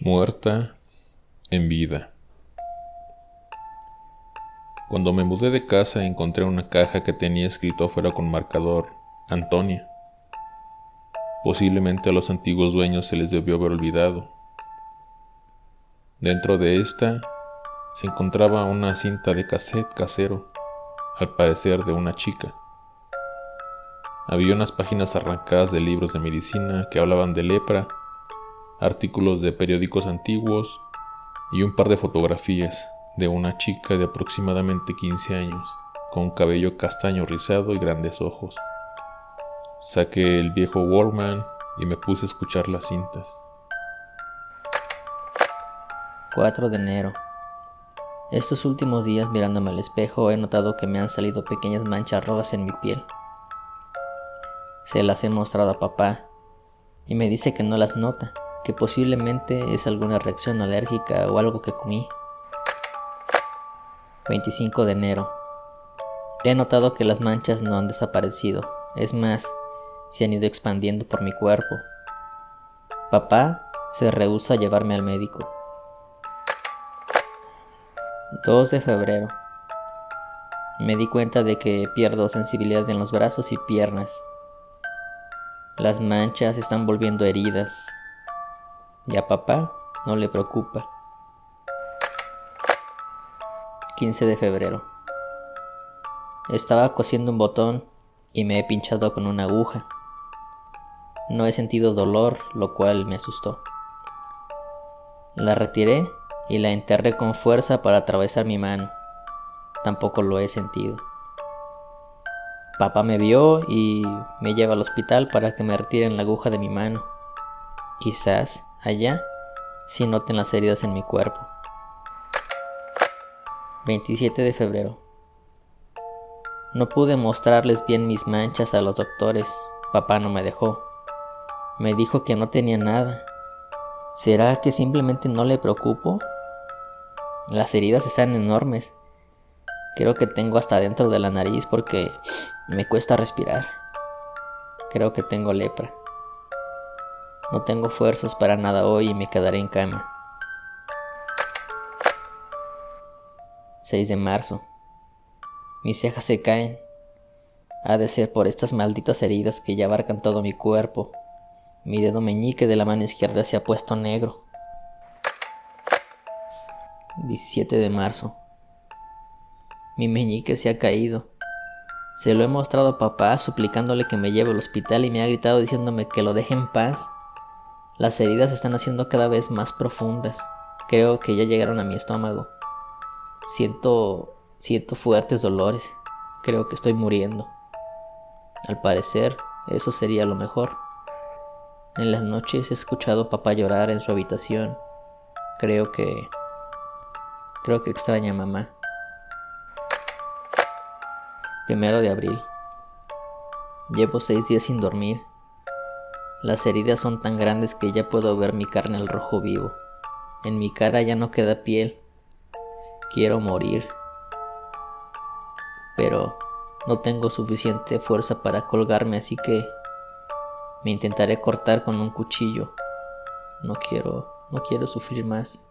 Muerta en vida. Cuando me mudé de casa encontré una caja que tenía escrito afuera con marcador Antonia. Posiblemente a los antiguos dueños se les debió haber olvidado. Dentro de esta se encontraba una cinta de cassette casero, al parecer de una chica. Había unas páginas arrancadas de libros de medicina que hablaban de lepra artículos de periódicos antiguos y un par de fotografías de una chica de aproximadamente 15 años, con cabello castaño rizado y grandes ojos. Saqué el viejo Walkman y me puse a escuchar las cintas. 4 de enero. Estos últimos días mirándome al espejo he notado que me han salido pequeñas manchas rojas en mi piel. Se las he mostrado a papá y me dice que no las nota, que posiblemente es alguna reacción alérgica o algo que comí. 25 de enero. He notado que las manchas no han desaparecido, es más, se han ido expandiendo por mi cuerpo. Papá se rehúsa a llevarme al médico. 2 de febrero. Me di cuenta de que pierdo sensibilidad en los brazos y piernas. Las manchas están volviendo heridas, y a papá no le preocupa. 15 de febrero. Estaba cosiendo un botón y me he pinchado con una aguja. No he sentido dolor, lo cual me asustó. La retiré y la enterré con fuerza para atravesar mi mano. Tampoco lo he sentido. Papá me vio y me lleva al hospital para que me retiren la aguja de mi mano. Quizás allá si noten las heridas en mi cuerpo. 27 de febrero. No pude mostrarles bien mis manchas a los doctores. Papá no me dejó. Me dijo que no tenía nada. ¿Será que simplemente no le preocupo? Las heridas están enormes. Creo que tengo hasta dentro de la nariz porque me cuesta respirar. Creo que tengo lepra. No tengo fuerzas para nada hoy y me quedaré en cama. 6 de marzo. Mis cejas se caen. Ha de ser por estas malditas heridas que ya abarcan todo mi cuerpo. Mi dedo meñique de la mano izquierda se ha puesto negro. 17 de marzo. Mi meñique se ha caído. Se lo he mostrado a papá suplicándole que me lleve al hospital y me ha gritado diciéndome que lo deje en paz. Las heridas se están haciendo cada vez más profundas. Creo que ya llegaron a mi estómago. Siento siento fuertes dolores. Creo que estoy muriendo. Al parecer, eso sería lo mejor. En las noches he escuchado a papá llorar en su habitación. Creo que creo que extraña mamá. Primero de abril. Llevo seis días sin dormir. Las heridas son tan grandes que ya puedo ver mi carne al rojo vivo. En mi cara ya no queda piel. Quiero morir. Pero no tengo suficiente fuerza para colgarme, así que me intentaré cortar con un cuchillo. No quiero, no quiero sufrir más.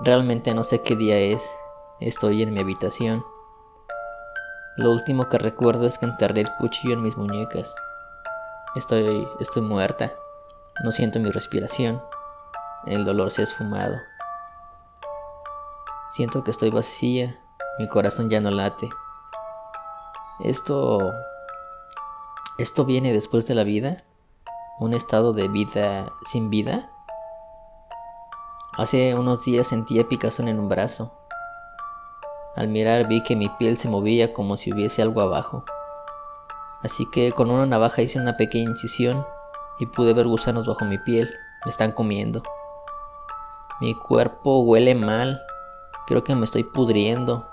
Realmente no sé qué día es. Estoy en mi habitación. Lo último que recuerdo es que enterré el cuchillo en mis muñecas. Estoy, estoy muerta. No siento mi respiración. El dolor se ha esfumado. Siento que estoy vacía. Mi corazón ya no late. Esto... ¿Esto viene después de la vida? ¿Un estado de vida sin vida? Hace unos días sentía picazón en un brazo. Al mirar vi que mi piel se movía como si hubiese algo abajo. Así que con una navaja hice una pequeña incisión y pude ver gusanos bajo mi piel. Me están comiendo. Mi cuerpo huele mal. Creo que me estoy pudriendo.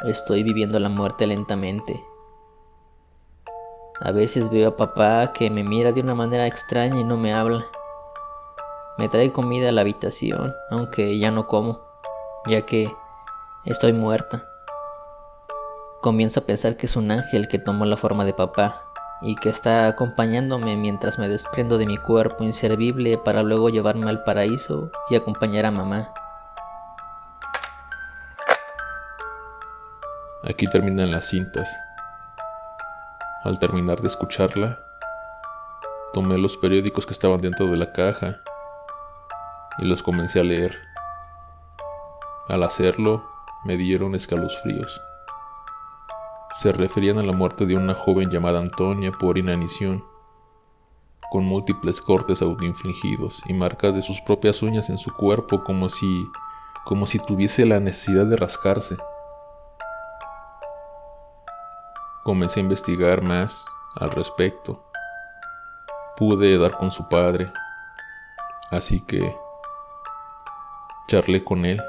Estoy viviendo la muerte lentamente. A veces veo a papá que me mira de una manera extraña y no me habla. Me trae comida a la habitación, aunque ya no como, ya que Estoy muerta. Comienzo a pensar que es un ángel que tomó la forma de papá y que está acompañándome mientras me desprendo de mi cuerpo inservible para luego llevarme al paraíso y acompañar a mamá. Aquí terminan las cintas. Al terminar de escucharla, tomé los periódicos que estaban dentro de la caja y los comencé a leer. Al hacerlo, me dieron escalofríos se referían a la muerte de una joven llamada Antonia por inanición, con múltiples cortes autoinfligidos y marcas de sus propias uñas en su cuerpo como si como si tuviese la necesidad de rascarse. Comencé a investigar más al respecto. Pude dar con su padre, así que charlé con él.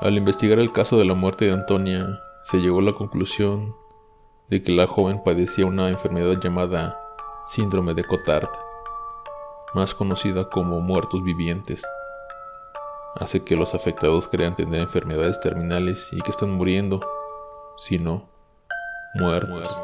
Al investigar el caso de la muerte de Antonia, se llegó a la conclusión de que la joven padecía una enfermedad llamada síndrome de Cotard, más conocida como muertos vivientes. Hace que los afectados crean tener enfermedades terminales y que están muriendo, si no, muertos.